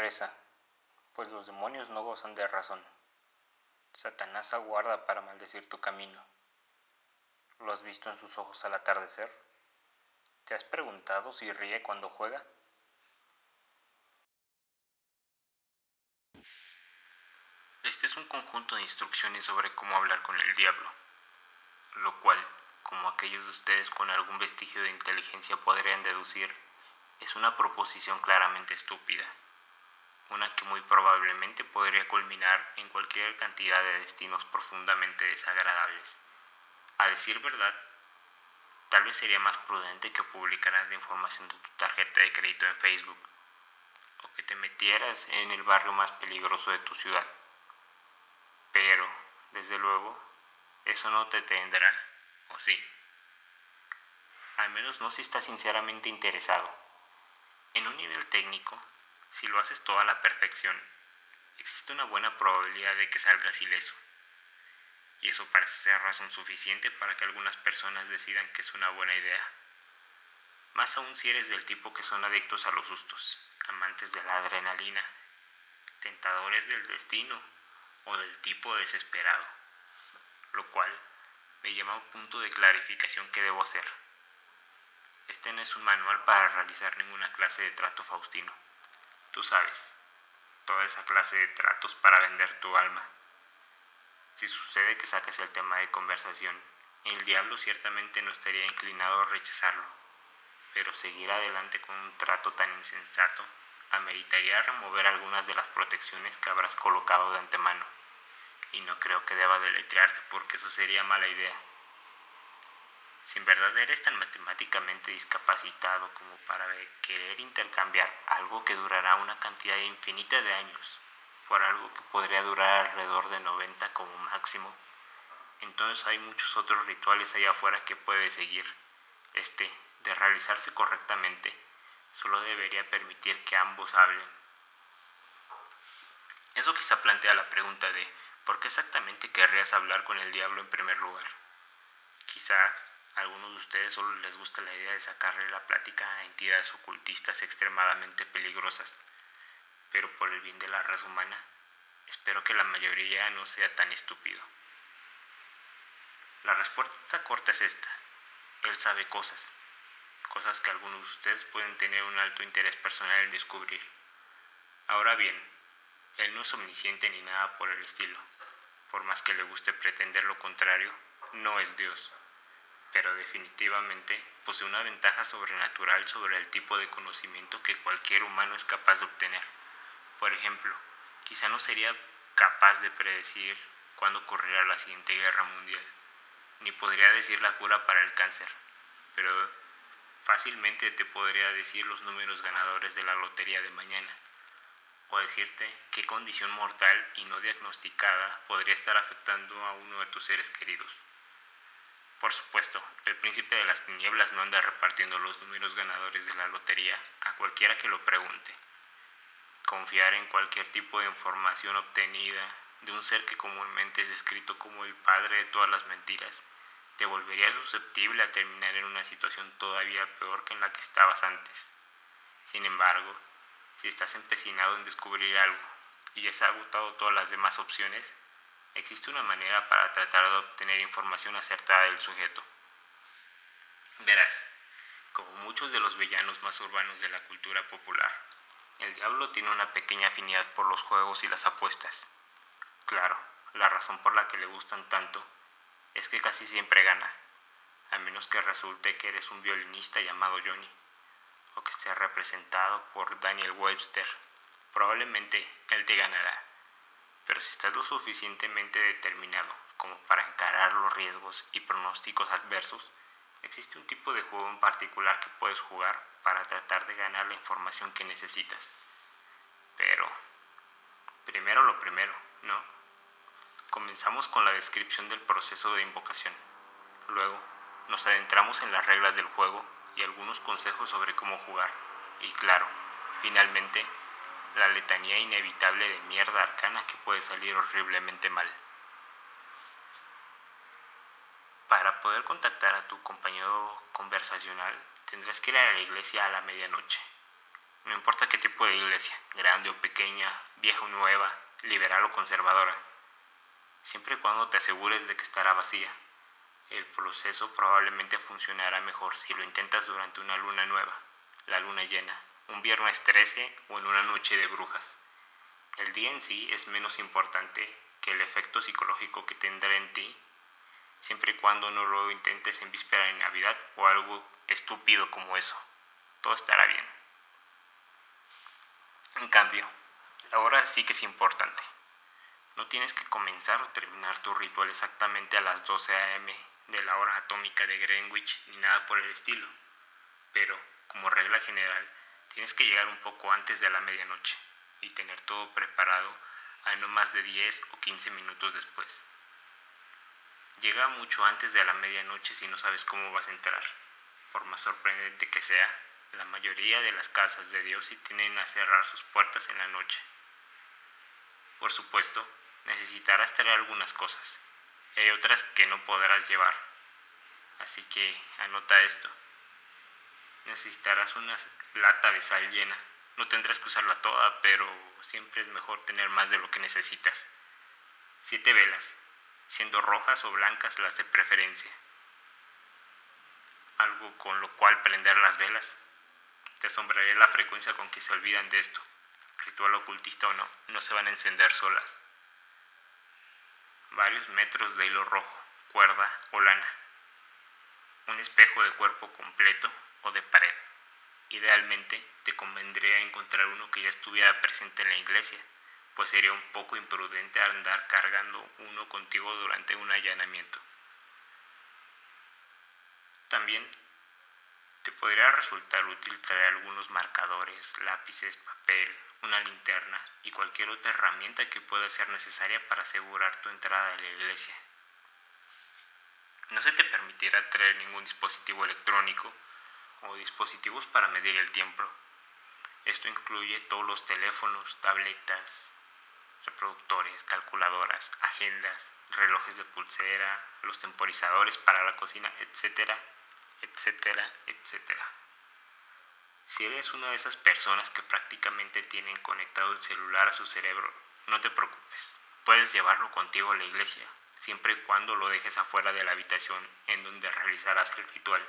Reza, pues los demonios no gozan de razón. Satanás aguarda para maldecir tu camino. ¿Lo has visto en sus ojos al atardecer? ¿Te has preguntado si ríe cuando juega? Este es un conjunto de instrucciones sobre cómo hablar con el diablo, lo cual, como aquellos de ustedes con algún vestigio de inteligencia podrían deducir, es una proposición claramente estúpida, una que muy probablemente podría culminar en cualquier cantidad de destinos profundamente desagradables. A decir verdad, tal vez sería más prudente que publicaras la información de tu tarjeta de crédito en Facebook, o que te metieras en el barrio más peligroso de tu ciudad. Pero, desde luego, eso no te tendrá, ¿o sí? Al menos no si estás sinceramente interesado. En un nivel técnico, si lo haces todo a la perfección, existe una buena probabilidad de que salgas ileso. Y eso parece ser razón suficiente para que algunas personas decidan que es una buena idea. Más aún si eres del tipo que son adictos a los sustos, amantes de la adrenalina, tentadores del destino o del tipo desesperado. Lo cual me llama a un punto de clarificación que debo hacer. Este no es un manual para realizar ninguna clase de trato faustino. Tú sabes, toda esa clase de tratos para vender tu alma. Si sucede que saques el tema de conversación, el diablo ciertamente no estaría inclinado a rechazarlo, pero seguir adelante con un trato tan insensato ameritaría remover algunas de las protecciones que habrás colocado de antemano, y no creo que deba deletrearte porque eso sería mala idea. Si en verdad eres tan matemáticamente discapacitado como para querer intercambiar algo que durará una cantidad infinita de años por algo que podría durar alrededor de 90 como máximo, entonces hay muchos otros rituales allá afuera que puedes seguir. Este, de realizarse correctamente, solo debería permitir que ambos hablen. Eso quizá plantea la pregunta de ¿por qué exactamente querrías hablar con el diablo en primer lugar? Quizás algunos de ustedes solo les gusta la idea de sacarle la plática a entidades ocultistas extremadamente peligrosas, pero por el bien de la raza humana, espero que la mayoría no sea tan estúpido. La respuesta corta es esta. Él sabe cosas, cosas que algunos de ustedes pueden tener un alto interés personal en descubrir. Ahora bien, él no es omnisciente ni nada por el estilo. Por más que le guste pretender lo contrario, no es Dios pero definitivamente posee una ventaja sobrenatural sobre el tipo de conocimiento que cualquier humano es capaz de obtener. Por ejemplo, quizá no sería capaz de predecir cuándo ocurrirá la siguiente guerra mundial, ni podría decir la cura para el cáncer, pero fácilmente te podría decir los números ganadores de la lotería de mañana, o decirte qué condición mortal y no diagnosticada podría estar afectando a uno de tus seres queridos. Por supuesto, el príncipe de las tinieblas no anda repartiendo los números ganadores de la lotería a cualquiera que lo pregunte. Confiar en cualquier tipo de información obtenida de un ser que comúnmente es descrito como el padre de todas las mentiras te volvería susceptible a terminar en una situación todavía peor que en la que estabas antes. Sin embargo, si estás empecinado en descubrir algo y has agotado todas las demás opciones, existe una manera para tratar de obtener información acertada del sujeto. Verás, como muchos de los villanos más urbanos de la cultura popular, el diablo tiene una pequeña afinidad por los juegos y las apuestas. Claro, la razón por la que le gustan tanto es que casi siempre gana, a menos que resulte que eres un violinista llamado Johnny, o que esté representado por Daniel Webster. Probablemente él te ganará pero si estás lo suficientemente determinado como para encarar los riesgos y pronósticos adversos, existe un tipo de juego en particular que puedes jugar para tratar de ganar la información que necesitas. Pero, primero lo primero, ¿no? Comenzamos con la descripción del proceso de invocación. Luego, nos adentramos en las reglas del juego y algunos consejos sobre cómo jugar. Y claro, finalmente, la letanía inevitable de mierda arcana que puede salir horriblemente mal. Para poder contactar a tu compañero conversacional, tendrás que ir a la iglesia a la medianoche. no importa qué tipo de iglesia, grande o pequeña, vieja o nueva, liberal o conservadora, siempre y cuando te asegures de que estará vacía. El proceso probablemente funcionará mejor si lo intentas durante una luna nueva, la luna llena, un viernes 13 o en una noche de brujas. El día en sí es menos importante que el efecto psicológico que tendrá en ti, siempre y cuando no lo intentes en víspera de Navidad o algo estúpido como eso. Todo estará bien. En cambio, la hora sí que es importante. No tienes que comenzar o terminar tu ritual exactamente a las 12 a.m. de la hora atómica de Greenwich ni nada por el estilo. Pero, como regla general, tienes que llegar un poco antes de la medianoche y tener todo preparado a no más de 10 o 15 minutos después. Llega mucho antes de la medianoche si no sabes cómo vas a entrar. Por más sorprendente que sea, la mayoría de las casas de Dios sí tienen a cerrar sus puertas en la noche. Por supuesto, necesitarás traer algunas cosas. Y hay otras que no podrás llevar. Así que anota esto. Necesitarás una lata de sal llena. No tendrás que usarla toda, pero siempre es mejor tener más de lo que necesitas. Siete velas, siendo rojas o blancas las de preferencia. Algo con lo cual prender las velas. Te asombraré la frecuencia con que se olvidan de esto. Ritual ocultista o no, no se van a encender solas. Varios metros de hilo rojo, cuerda o lana. Un espejo de cuerpo completo o de pared. Idealmente te convendría encontrar uno que ya estuviera presente en la iglesia, pues sería un poco imprudente andar cargando uno contigo durante un allanamiento. También te podría resultar útil traer algunos marcadores, lápices, papel, una linterna y cualquier otra herramienta que pueda ser necesaria para asegurar tu entrada a la iglesia. No se te permitirá traer ningún dispositivo electrónico o dispositivos para medir el tiempo. Esto incluye todos los teléfonos, tabletas, reproductores, calculadoras, agendas, relojes de pulsera, los temporizadores para la cocina, etcétera, etcétera, etcétera. Si eres una de esas personas que prácticamente tienen conectado el celular a su cerebro, no te preocupes. Puedes llevarlo contigo a la iglesia, siempre y cuando lo dejes afuera de la habitación en donde realizarás el ritual.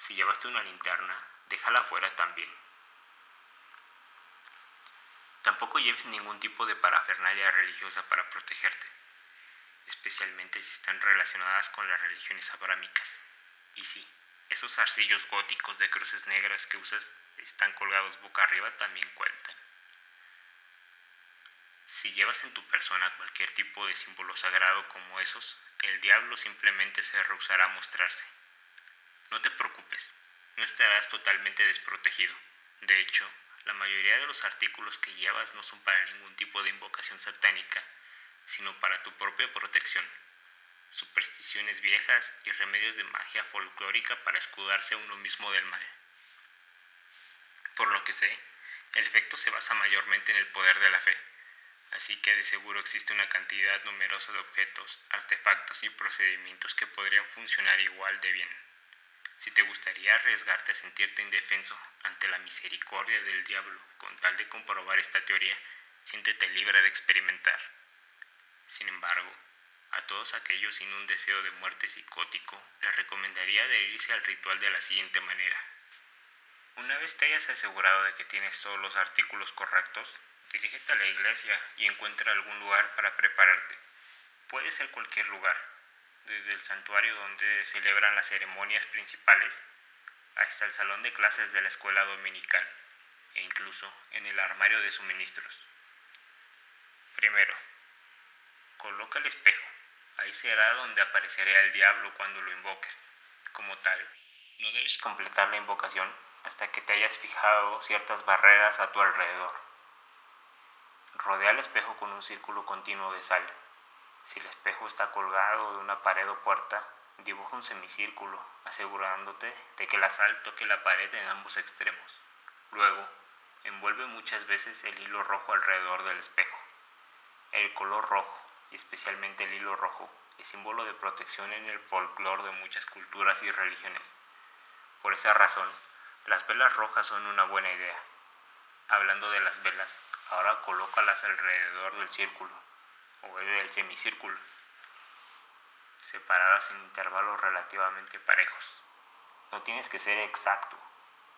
Si llevaste una linterna, déjala afuera también. Tampoco lleves ningún tipo de parafernalia religiosa para protegerte, especialmente si están relacionadas con las religiones abrámicas. Y sí, esos arcillos góticos de cruces negras que usas están colgados boca arriba también cuentan. Si llevas en tu persona cualquier tipo de símbolo sagrado como esos, el diablo simplemente se rehusará a mostrarse. No te preocupes, no estarás totalmente desprotegido. De hecho, la mayoría de los artículos que llevas no son para ningún tipo de invocación satánica, sino para tu propia protección supersticiones viejas y remedios de magia folclórica para escudarse a uno mismo del mal. Por lo que sé, el efecto se basa mayormente en el poder de la fe, así que de seguro existe una cantidad numerosa de objetos, artefactos y procedimientos que podrían funcionar igual de bien. Si te gustaría arriesgarte a sentirte indefenso ante la misericordia del diablo con tal de comprobar esta teoría, siéntete libre de experimentar. Sin embargo, a todos aquellos sin un deseo de muerte psicótico, les recomendaría adherirse al ritual de la siguiente manera. Una vez te hayas asegurado de que tienes todos los artículos correctos, dirígete a la iglesia y encuentra algún lugar para prepararte. Puede ser cualquier lugar, desde el santuario donde celebran las ceremonias principales hasta el salón de clases de la escuela dominical e incluso en el armario de suministros. Primero, coloca el espejo Ahí será donde aparecerá el diablo cuando lo invoques. Como tal, no debes completar la invocación hasta que te hayas fijado ciertas barreras a tu alrededor. Rodea el espejo con un círculo continuo de sal. Si el espejo está colgado de una pared o puerta, dibuja un semicírculo, asegurándote de que la sal toque la pared en ambos extremos. Luego, envuelve muchas veces el hilo rojo alrededor del espejo. El color rojo y especialmente el hilo rojo, es símbolo de protección en el folclore de muchas culturas y religiones. Por esa razón, Las velas rojas son una buena idea. Hablando de las velas, ahora colócalas alrededor del círculo o del semicírculo, separadas en intervalos relativamente parejos. No tienes que ser exacto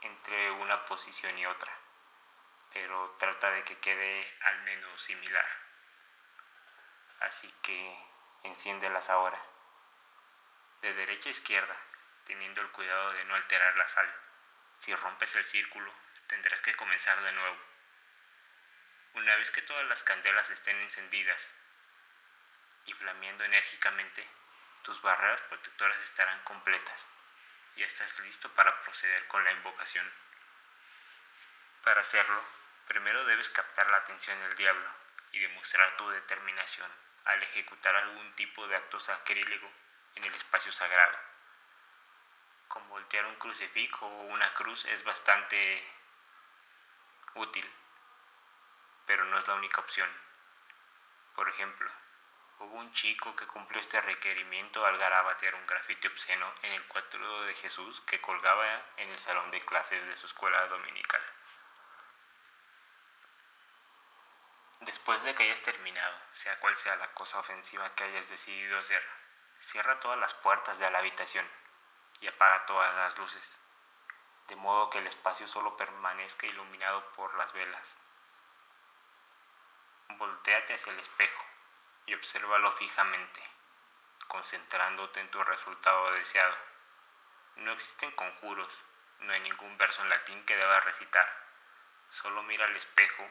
entre una posición y otra, pero trata de que quede al menos similar. Así que enciéndelas ahora, de derecha a izquierda, teniendo el cuidado de no alterar la sal. Si rompes el círculo, tendrás que comenzar de nuevo. Una vez que todas las candelas estén encendidas y flameando enérgicamente, tus barreras protectoras estarán completas y estás listo para proceder con la invocación. Para hacerlo, primero debes captar la atención del diablo y demostrar tu determinación al ejecutar algún tipo de acto sacrílego en el espacio sagrado. Con voltear un crucifijo o una cruz es bastante útil, pero no es la única opción. Por ejemplo, hubo un chico que cumplió este requerimiento al garabatear un grafite obsceno en el cuadro de Jesús que colgaba en el salón de clases de su escuela dominical. Después de que hayas terminado, sea cual sea la cosa ofensiva que hayas decidido hacer, cierra todas las puertas de la habitación y apaga todas las luces, de modo que el espacio solo permanezca iluminado por las velas. Voltéate hacia el espejo y obsérvalo fijamente, concentrándote en tu resultado deseado. No existen conjuros, no hay ningún verso en latín que debas recitar. Solo mira al espejo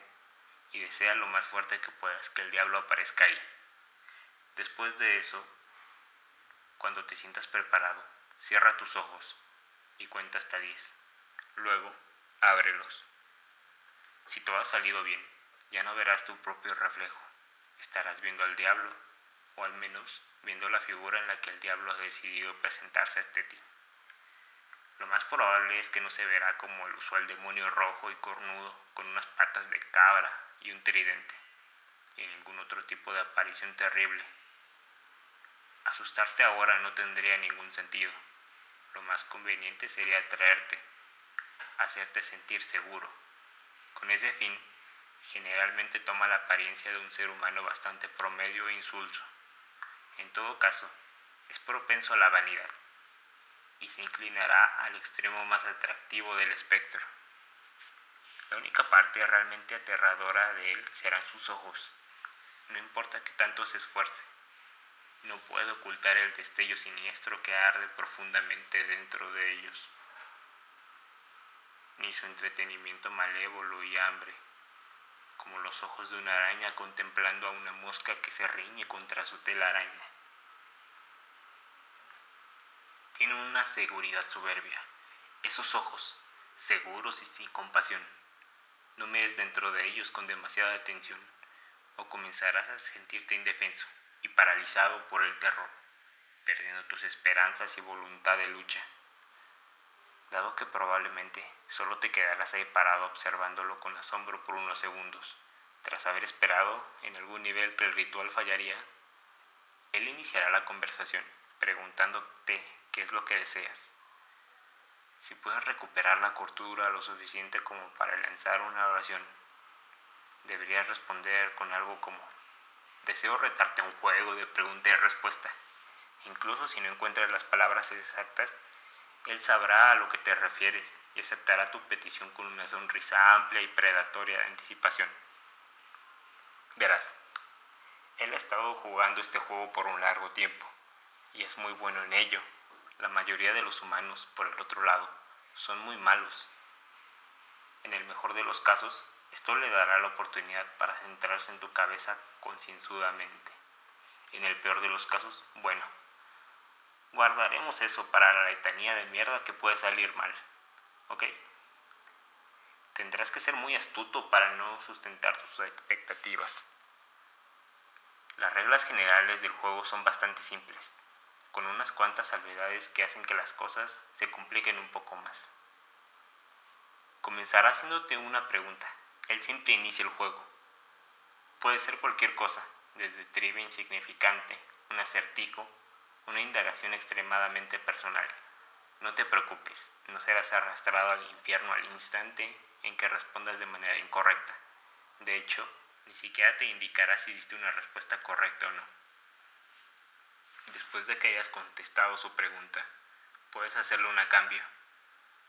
y desea lo más fuerte que puedas que el diablo aparezca ahí. Después de eso, cuando te sientas preparado, cierra tus ojos y cuenta hasta 10. Luego, ábrelos. Si todo ha salido bien, ya no verás tu propio reflejo. Estarás viendo al diablo, o al menos viendo la figura en la que el diablo ha decidido presentarse ante ti. Lo más probable es que no se verá como el usual demonio rojo y cornudo con unas patas de cabra y un tridente, y ningún otro tipo de aparición terrible. Asustarte ahora no tendría ningún sentido. Lo más conveniente sería atraerte, hacerte sentir seguro. Con ese fin, generalmente toma la apariencia de un ser humano bastante promedio e insulso. En todo caso, es propenso a la vanidad y se inclinará al extremo más atractivo del espectro. La única parte realmente aterradora de él serán sus ojos. No importa que tanto se esfuerce, no puede ocultar el destello siniestro que arde profundamente dentro de ellos, ni su entretenimiento malévolo y hambre, como los ojos de una araña contemplando a una mosca que se riñe contra su telaraña. Tiene una seguridad soberbia, esos ojos, seguros y sin compasión no mires dentro de ellos con demasiada atención, o comenzarás a sentirte indefenso y paralizado por el terror, perdiendo tus esperanzas y voluntad de lucha. Dado que probablemente solo te quedarás ahí parado observándolo con asombro por unos segundos, tras haber esperado en algún nivel que el ritual fallaría, él iniciará la conversación preguntándote qué es lo que deseas. Si puedes recuperar la cordura lo suficiente como para lanzar una oración, deberías responder con algo como, deseo retarte un juego de pregunta y respuesta. Incluso si no encuentras las palabras exactas, él sabrá a lo que te refieres y aceptará tu petición con una sonrisa amplia y predatoria de anticipación. Verás, él ha estado jugando este juego por un largo tiempo y es muy bueno en ello. La mayoría de los humanos, por el otro lado, son muy malos. En el mejor de los casos, esto le dará la oportunidad para centrarse en tu cabeza concienzudamente. En el peor de los casos, bueno, guardaremos eso para la letanía de mierda que puede salir mal. ¿Ok? Tendrás que ser muy astuto para no sustentar tus expectativas. Las reglas generales del juego son bastante simples con unas cuantas salvedades que hacen que las cosas se compliquen un poco más. Comenzará haciéndote una pregunta. Él siempre inicia el juego. Puede ser cualquier cosa, desde trivia insignificante, un acertijo, una indagación extremadamente personal. No te preocupes, no serás arrastrado al infierno al instante en que respondas de manera incorrecta. De hecho, ni siquiera te indicará si diste una respuesta correcta o no. Después de que hayas contestado su pregunta, puedes hacerle un cambio.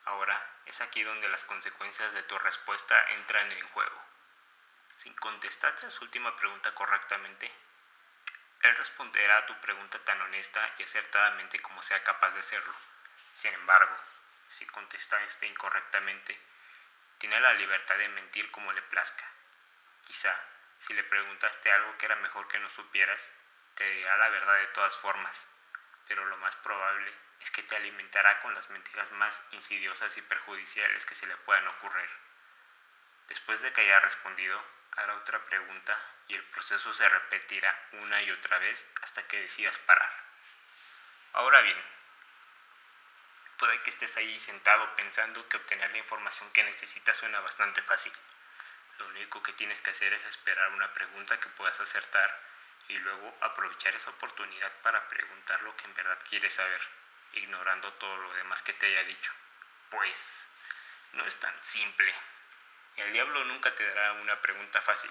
Ahora es aquí donde las consecuencias de tu respuesta entran en juego. Si contestaste a su última pregunta correctamente, él responderá a tu pregunta tan honesta y acertadamente como sea capaz de hacerlo. Sin embargo, si contestaste incorrectamente, tiene la libertad de mentir como le plazca. Quizá, si le preguntaste algo que era mejor que no supieras, te dirá la verdad de todas formas, pero lo más probable es que te alimentará con las mentiras más insidiosas y perjudiciales que se le puedan ocurrir. Después de que haya respondido, hará otra pregunta y el proceso se repetirá una y otra vez hasta que decidas parar. Ahora bien, puede que estés ahí sentado pensando que obtener la información que necesitas suena bastante fácil. Lo único que tienes que hacer es esperar una pregunta que puedas acertar y luego aprovechar esa oportunidad para preguntar lo que en verdad quieres saber, ignorando todo lo demás que te haya dicho. Pues no es tan simple. El diablo nunca te dará una pregunta fácil,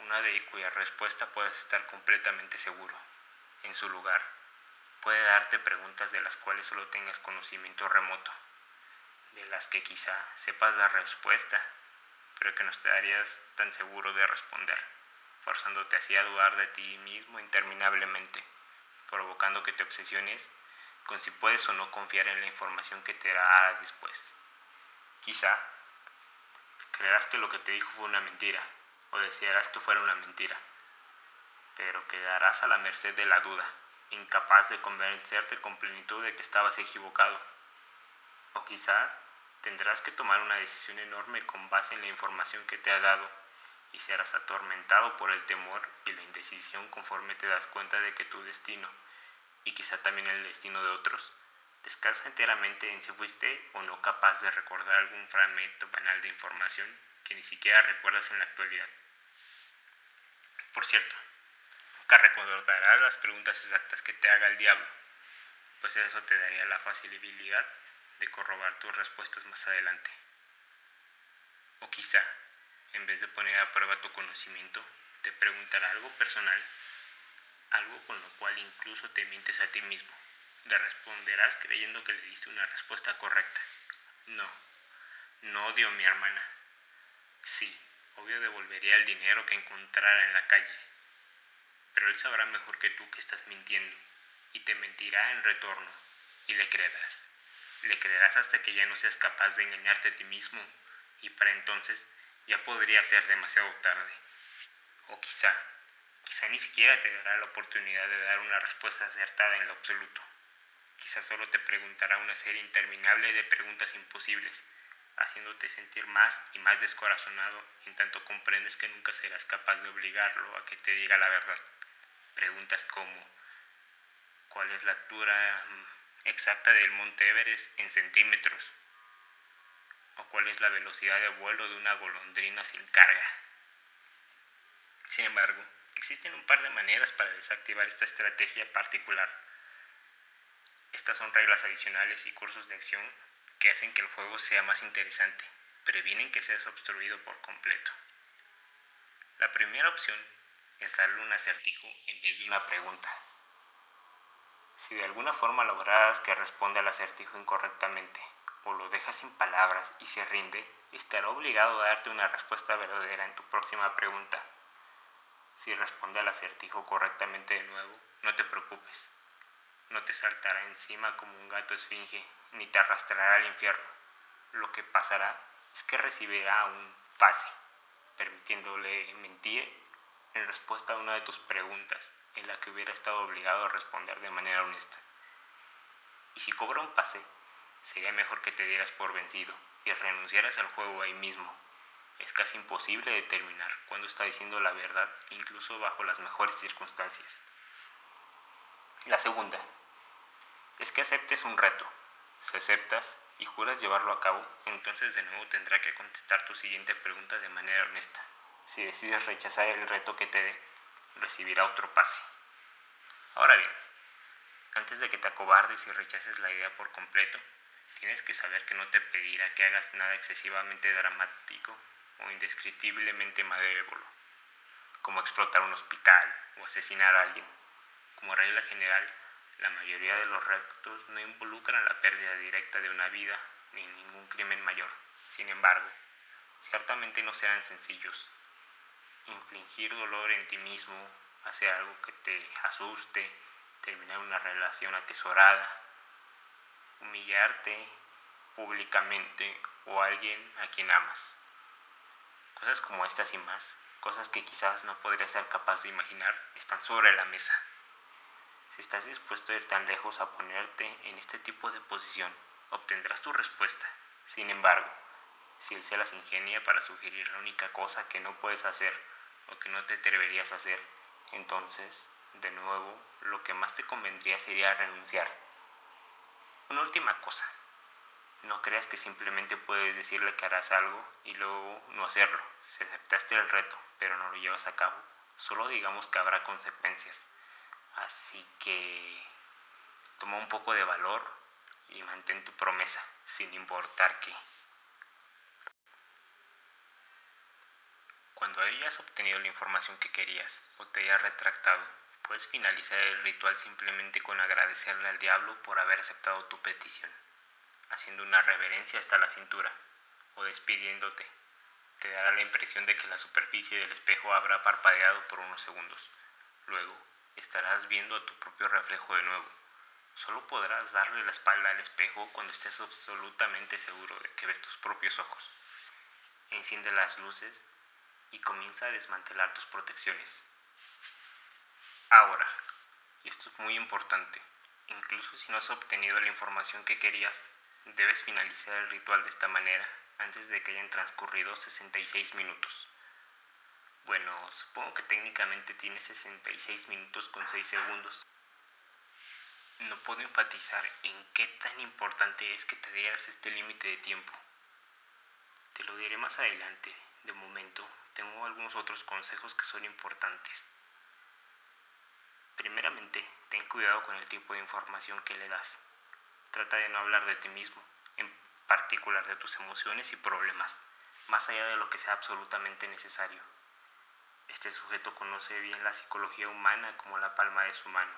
una de cuya respuesta puedas estar completamente seguro. En su lugar, puede darte preguntas de las cuales solo tengas conocimiento remoto, de las que quizá sepas la respuesta, pero que no estarías tan seguro de responder, forzándote así a dudar de ti mismo interminablemente, provocando que te obsesiones con si puedes o no confiar en la información que te dará después. Quizá creerás que lo que te dijo fue una mentira, o desearás que fuera una mentira, pero quedarás a la merced de la duda, incapaz de convencerte con plenitud de que estabas equivocado. O quizá tendrás que tomar una decisión enorme con base en la información que te ha dado y serás atormentado por el temor y la indecisión conforme te das cuenta de que tu destino, y quizá también el destino de otros, descansa enteramente en si fuiste o no capaz de recordar algún fragmento banal de información que ni siquiera recuerdas en la actualidad. Por cierto, nunca recordarás las preguntas exactas que te haga el diablo, pues eso te daría la facilidad de corrobar tus respuestas más adelante. O quizá, en vez de poner a prueba tu conocimiento, te preguntará algo personal, algo con lo cual incluso te mientes a ti mismo le responderás creyendo que le diste una respuesta correcta. No, no odio a mi hermana. Sí, obvio devolvería el dinero que encontrara en la calle. Pero él sabrá mejor que tú que estás mintiendo y te mentirá en retorno y le creerás. Le creerás hasta que ya no seas capaz de engañarte a ti mismo y para entonces ya podría ser demasiado tarde. O quizá, quizá ni siquiera te dará la oportunidad de dar una respuesta acertada en lo absoluto. Quizás solo te preguntará una serie interminable de preguntas imposibles, haciéndote sentir más y más descorazonado en tanto comprendes que nunca serás capaz de obligarlo a que te diga la verdad. Preguntas como ¿cuál es la altura mm, exacta del monte Everest en centímetros? ¿O cuál es la velocidad de vuelo de una golondrina sin carga? Sin embargo, existen un par de maneras para desactivar esta estrategia particular estas son reglas adicionales y cursos de acción que hacen que el juego sea más interesante, previenen que seas obstruido por completo. La primera opción es darle un acertijo en vez de una pregunta. Si de alguna forma lograras que responda al acertijo incorrectamente o lo dejas sin palabras y se rinde, estará obligado a darte una respuesta verdadera en tu próxima pregunta. Si responde al acertijo correctamente de nuevo, no te preocupes, no te saltará encima como un gato esfinge, ni te arrastrará al infierno. Lo que pasará es que recibirá un pase, permitiéndole mentir en respuesta a una de tus preguntas, en la que hubiera estado obligado a responder de manera honesta. Y si cobra un pase, sería mejor que te dieras por vencido y renunciaras al juego ahí mismo. Es casi imposible determinar cuándo está diciendo la verdad, incluso bajo las mejores circunstancias. La segunda es que aceptes un reto. Si aceptas y juras llevarlo a cabo, entonces de nuevo tendrá que contestar tu siguiente pregunta de manera honesta. Si decides rechazar el reto que te dé, recibirá otro pase. Ahora bien, Antes de que te acobardes y rechaces la idea por completo, tienes que saber que no te pedirá que hagas nada excesivamente dramático o indescriptiblemente malévolo, como explotar un hospital o asesinar a alguien. Como regla general, la mayoría de los retos no involucran la pérdida directa de una vida ni ningún crimen mayor. Sin embargo, ciertamente no serán sencillos. Infligir dolor en ti mismo, hacer algo que te asuste, terminar una relación atesorada, humillarte públicamente o alguien a quien amas. Cosas como estas y más, cosas que quizás no podrías ser capaz de imaginar, están sobre la mesa. Estás dispuesto a ir tan lejos a ponerte en este tipo de posición, obtendrás tu respuesta. Sin embargo, si él se las ingenia para sugerir la única cosa que no puedes hacer o que no te atreverías a hacer, entonces, de nuevo, lo que más te convendría sería renunciar. Una última cosa. No creas que simplemente puedes decirle que harás algo y luego no hacerlo. Si aceptaste el reto, pero no lo llevas a cabo, solo digamos que habrá consecuencias. Así que toma un poco de valor y mantén tu promesa, sin importar qué. Cuando hayas obtenido la información que querías o te hayas retractado, puedes finalizar el ritual simplemente con agradecerle al diablo por haber aceptado tu petición, haciendo una reverencia hasta la cintura o despidiéndote. Te dará la impresión de que la superficie del espejo habrá parpadeado por unos segundos. Luego, estarás viendo a tu propio reflejo de nuevo. Solo podrás darle la espalda al espejo cuando estés absolutamente seguro de que ves tus propios ojos. Enciende las luces y comienza a desmantelar tus protecciones. Ahora, y esto es muy importante, incluso si no has obtenido la información que querías, debes finalizar el ritual de esta manera antes de que hayan transcurrido 66 minutos. Bueno, supongo que técnicamente tienes 66 minutos con 6 segundos. No puedo enfatizar en qué tan importante es que te dieras este límite de tiempo. Te lo diré más adelante. De momento, tengo algunos otros consejos que son importantes. Primeramente, ten cuidado con el tipo de información que le das. Trata de no hablar de ti mismo, en particular de tus emociones y problemas, más allá de lo que sea absolutamente necesario. Este sujeto conoce bien la psicología humana como la palma de su mano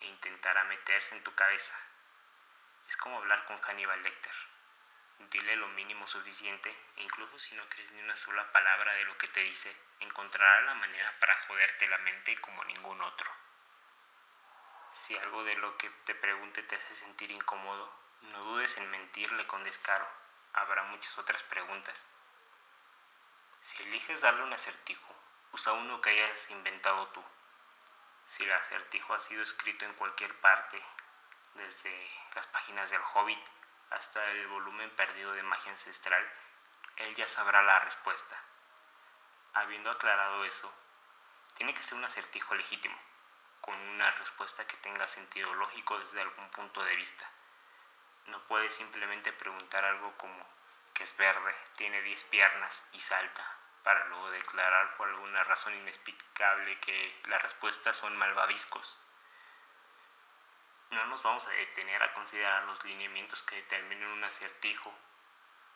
e intentará meterse en tu cabeza. Es como hablar con Hannibal Lecter. Dile lo mínimo suficiente e incluso si no crees ni una sola palabra de lo que te dice, encontrará la manera para joderte la mente como ningún otro. Si algo de lo que te pregunte te hace sentir incómodo, no dudes en mentirle con descaro. Habrá muchas otras preguntas. Si eliges darle un acertijo, usa uno que hayas inventado tú. Si el acertijo ha sido escrito en cualquier parte, desde las páginas del Hobbit hasta el volumen perdido de magia ancestral, él ya sabrá la respuesta. Habiendo aclarado eso, tiene que ser un acertijo legítimo, con una respuesta que tenga sentido lógico desde algún punto de vista. No puede simplemente preguntar algo como que es verde, tiene 10 piernas y salta, para luego declarar por alguna razón inexplicable que las respuestas son malvaviscos no nos vamos a detener a considerar los lineamientos que determinen un acertijo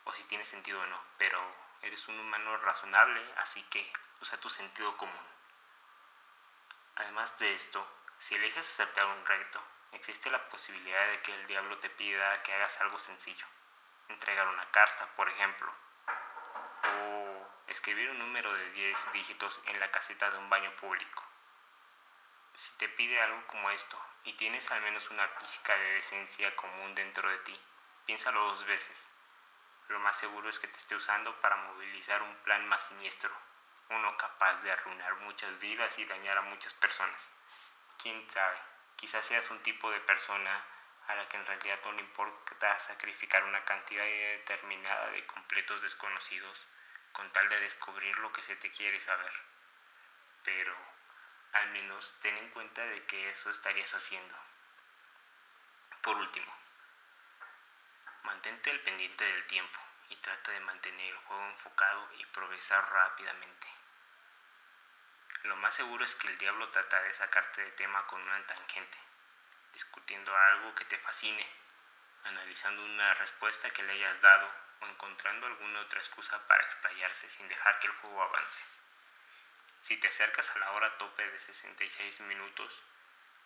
o si tiene sentido o no, pero eres un humano razonable, así que usa tu sentido común. Además de esto, si eliges aceptar un reto, existe la posibilidad de que el diablo te pida que hagas algo sencillo. Entregar una carta, por ejemplo, escribir un número de 10 dígitos en la caseta de un baño público. Si te pide algo como esto, y tienes al menos una física de decencia común dentro de ti, piénsalo dos veces. Lo más seguro es que te esté usando para movilizar un plan más siniestro, uno capaz de arruinar muchas vidas y dañar a muchas personas. Quién sabe, quizás seas un tipo de persona a la que en realidad no le importa sacrificar una cantidad determinada de completos desconocidos con tal de descubrir lo que se te quiere saber. Pero al menos ten en cuenta de que eso estarías haciendo. Por último, mantente al pendiente del tiempo y trata de mantener el juego enfocado y progresar rápidamente. Lo más seguro es que el diablo trata de sacarte de tema con una tangente. discutiendo algo que te fascine, analizando una respuesta que le hayas dado encontrando alguna otra excusa para explayarse sin dejar que el juego avance. Si te acercas a la hora tope de 66 minutos,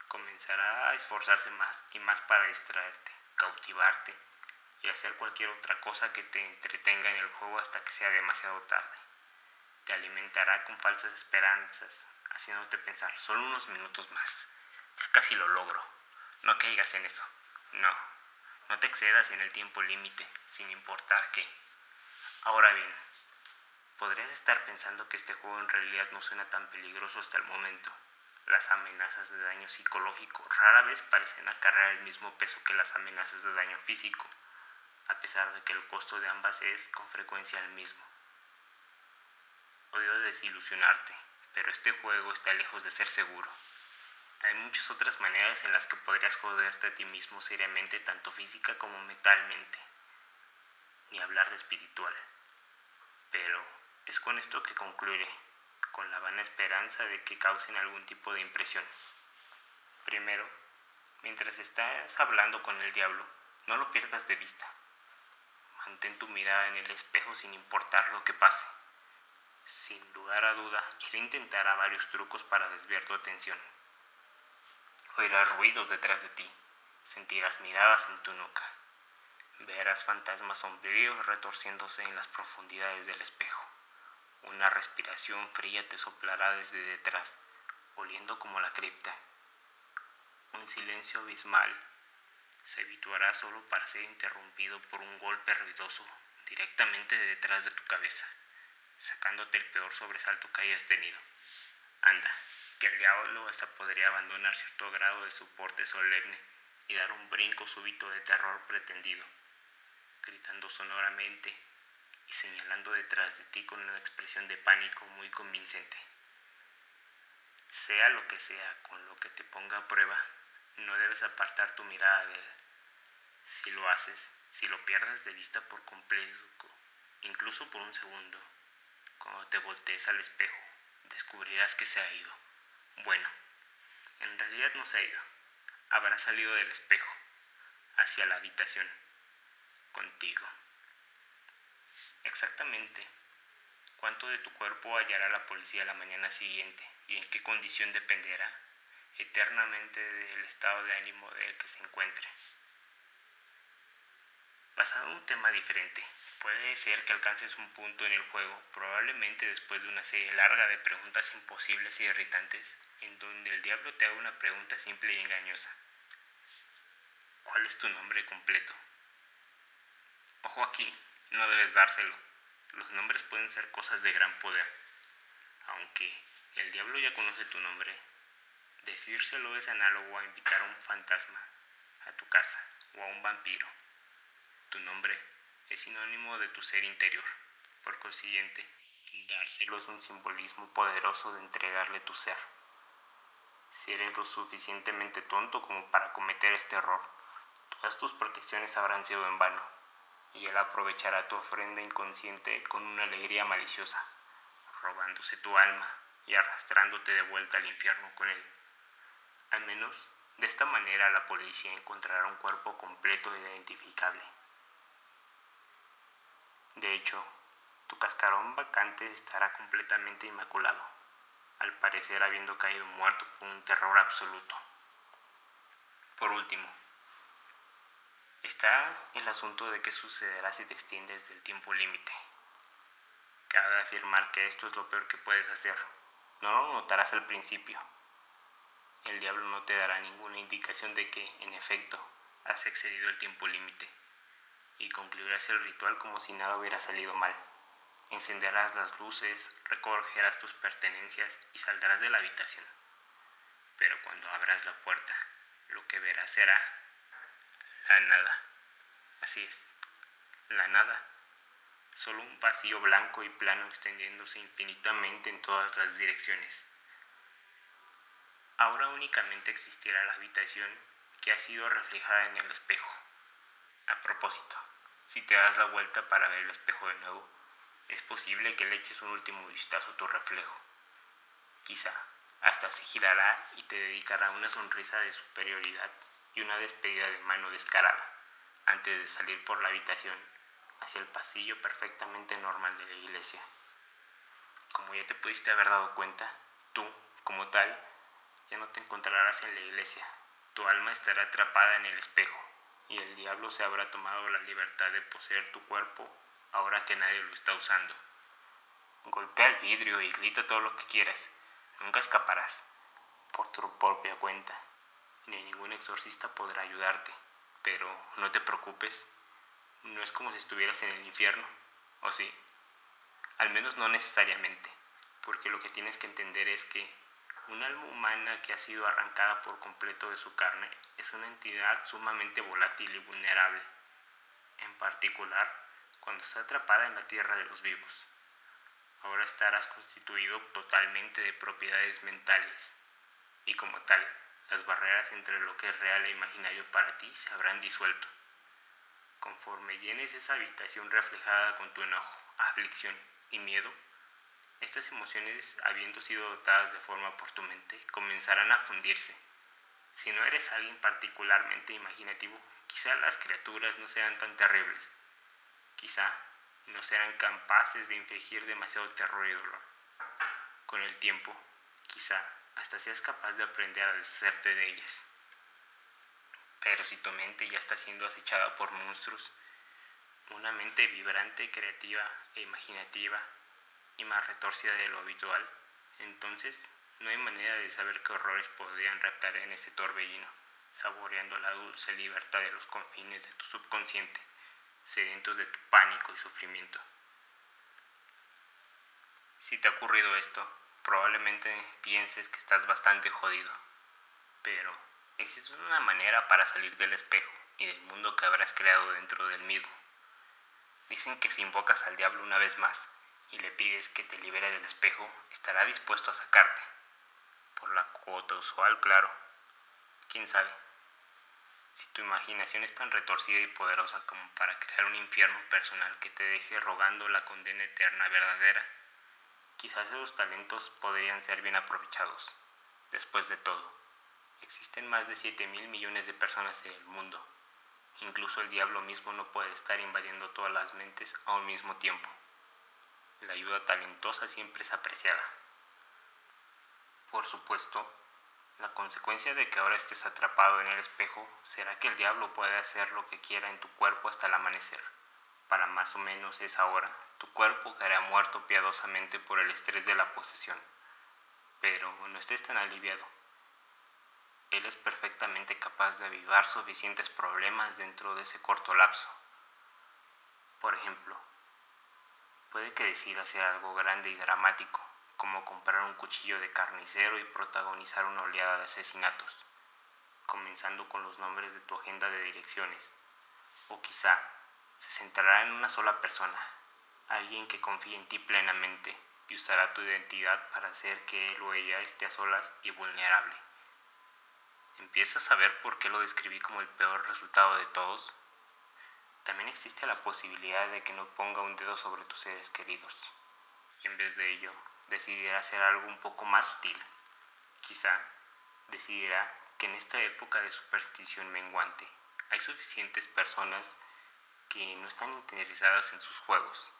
comenzará a esforzarse más y más para distraerte, cautivarte y hacer cualquier otra cosa que te entretenga en el juego hasta que sea demasiado tarde. Te alimentará con falsas esperanzas, haciéndote pensar solo unos minutos más. Ya casi lo logro. No caigas en eso. No. No te excedas en el tiempo límite, sin importar qué. Ahora bien, podrías estar pensando que este juego en realidad no suena tan peligroso hasta el momento. Las amenazas de daño psicológico rara vez parecen acarrear el mismo peso que las amenazas de daño físico, a pesar de que el costo de ambas es con frecuencia el mismo. Odio desilusionarte, pero este juego está lejos de ser seguro. Hay muchas otras maneras en las que podrías joderte a ti mismo seriamente, tanto física como mentalmente. Ni hablar de espiritual. Pero es con esto que concluiré, con la vana esperanza de que causen algún tipo de impresión. Primero, mientras estás hablando con el diablo, no lo pierdas de vista. Mantén tu mirada en el espejo sin importar lo que pase. Sin lugar a duda, él intentará varios trucos para desviar tu atención. Oirás ruidos detrás de ti, sentirás miradas en tu nuca, verás fantasmas sombríos retorciéndose en las profundidades del espejo. Una respiración fría te soplará desde detrás, oliendo como la cripta. Un silencio abismal se habituará solo para ser interrumpido por un golpe ruidoso directamente detrás de tu cabeza sacándote el peor sobresalto que hayas tenido. Anda, que el diablo hasta podría abandonar cierto grado de soporte solemne y dar un brinco súbito de terror pretendido, gritando sonoramente y señalando detrás de ti con una expresión de pánico muy convincente. Sea lo que sea con lo que te ponga a prueba, no debes apartar tu mirada de él. Si lo haces, si lo pierdes de vista por completo, incluso por un segundo, cuando te voltees al espejo, descubrirás que se ha ido. Bueno, en realidad no se ha ido. Habrá salido del espejo, hacia la habitación, contigo. Exactamente. ¿Cuánto de tu cuerpo hallará la policía la mañana siguiente y en qué condición dependerá eternamente del estado de ánimo del que se encuentre? Pasado a un tema diferente, Puede ser que alcances un punto en el juego, probablemente después de una serie larga de preguntas imposibles y irritantes, en donde el diablo te haga una pregunta simple y engañosa. ¿Cuál es tu nombre completo? Ojo aquí, no debes dárselo. Los nombres pueden ser cosas de gran poder. Aunque el diablo ya conoce tu nombre, decírselo es análogo a invitar a un fantasma a tu casa o a un vampiro. Tu nombre es sinónimo de tu ser interior. Por consiguiente, dárselo es un simbolismo poderoso de entregarle tu ser. Si eres lo suficientemente tonto como para cometer este error, todas tus protecciones habrán sido en vano, y él aprovechará tu ofrenda inconsciente con una alegría maliciosa, robándose tu alma y arrastrándote de vuelta al infierno con él. Al menos, de esta manera la policía encontrará un cuerpo completo e identificable. De hecho, tu cascarón vacante estará completamente inmaculado, al parecer habiendo caído muerto con un terror absoluto. Por último, está el asunto de qué sucederá si te extiendes del tiempo límite. Cabe afirmar que esto es lo peor que puedes hacer. No lo notarás al principio. El diablo no te dará ninguna indicación de que, en efecto, has excedido el tiempo límite y concluirás el ritual como si nada hubiera salido mal. Encenderás las luces, recogerás tus pertenencias y saldrás de la habitación. Pero cuando abras la puerta, lo que verás será la nada. Así es, la nada. Solo un vacío blanco y plano extendiéndose infinitamente en todas las direcciones. Ahora únicamente existirá la habitación que ha sido reflejada en el espejo. A propósito, si te das la vuelta para ver el espejo de nuevo, es posible que le eches un último vistazo a tu reflejo. Quizá hasta se girará y te dedicará una sonrisa de superioridad y una despedida de mano descarada antes de salir por la habitación hacia el pasillo perfectamente normal de la iglesia. Como ya te pudiste haber dado cuenta, tú, como tal, ya no te encontrarás en la iglesia. Tu alma estará atrapada en el espejo y el diablo se habrá tomado la libertad de poseer tu cuerpo ahora que nadie lo está usando. Golpea el vidrio y grita todo lo que quieras. Nunca escaparás por tu propia cuenta. Ni ningún exorcista podrá ayudarte. Pero no te preocupes. No es como si estuvieras en el infierno. ¿O sí? Al menos no necesariamente. Porque lo que tienes que entender es que un alma humana que ha sido arrancada por completo de su carne es una entidad sumamente volátil y vulnerable, en particular cuando está atrapada en la tierra de los vivos. Ahora estarás constituido totalmente de propiedades mentales, y como tal, las barreras entre lo que es real e imaginario para ti se habrán disuelto. Conforme llenes esa habitación reflejada con tu enojo, aflicción y miedo, estas emociones, habiendo sido dotadas de forma por tu mente, comenzarán a fundirse. Si no eres alguien particularmente imaginativo, quizá las criaturas no sean tan terribles. Quizá no serán capaces de infligir demasiado terror y dolor. Con el tiempo, quizá hasta seas capaz de aprender a deshacerte de ellas. Pero si tu mente ya está siendo acechada por monstruos, una mente vibrante, creativa e imaginativa y más retorcida de lo habitual, entonces no hay manera de saber qué horrores podrían raptar en ese torbellino, saboreando la dulce libertad de los confines de tu subconsciente, sedientos de tu pánico y sufrimiento. Si te ha ocurrido esto, probablemente pienses que estás bastante jodido, pero existe una manera para salir del espejo y del mundo que habrás creado dentro del mismo. Dicen que si invocas al diablo una vez más, y le pides que te libere del espejo, estará dispuesto a sacarte. Por la cuota usual, claro. ¿Quién sabe? Si tu imaginación es tan retorcida y poderosa como para crear un infierno personal que te deje rogando la condena eterna verdadera, quizás esos talentos podrían ser bien aprovechados. Después de todo, existen más de 7 mil millones de personas en el mundo. Incluso el diablo mismo no puede estar invadiendo todas las mentes a un mismo tiempo. La ayuda talentosa siempre es apreciada. Por supuesto, la consecuencia de que ahora estés atrapado en el espejo será que el diablo puede hacer lo que quiera en tu cuerpo hasta el amanecer. Para más o menos esa hora, tu cuerpo caerá muerto piadosamente por el estrés de la posesión. Pero no estés tan aliviado. Él es perfectamente capaz de avivar suficientes problemas dentro de ese corto lapso. Por ejemplo, Puede que decida hacer algo grande y dramático, como comprar un cuchillo de carnicero y protagonizar una oleada de asesinatos, comenzando con los nombres de tu agenda de direcciones. O quizá se centrará en una sola persona, alguien que confíe en ti plenamente y usará tu identidad para hacer que él o ella esté a solas y vulnerable. ¿Empiezas a ver por qué lo describí como el peor resultado de todos? También existe la posibilidad de que no ponga un dedo sobre tus seres queridos y en vez de ello decidirá hacer algo un poco más sutil. Quizá decidirá que en esta época de superstición menguante hay suficientes personas que no están interesadas en sus juegos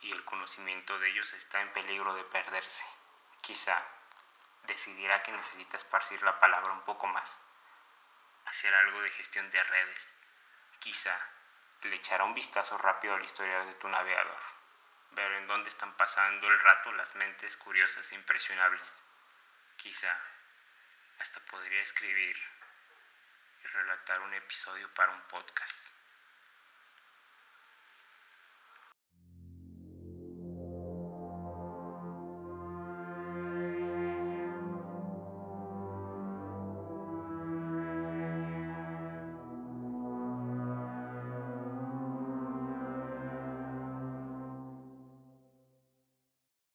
y el conocimiento de ellos está en peligro de perderse. Quizá decidirá que necesita esparcir la palabra un poco más, hacer algo de gestión de redes Quizá le echará un vistazo rápido a la historia de tu navegador, ver en dónde están pasando el rato las mentes curiosas e impresionables. Quizá hasta podría escribir y relatar un episodio para un podcast.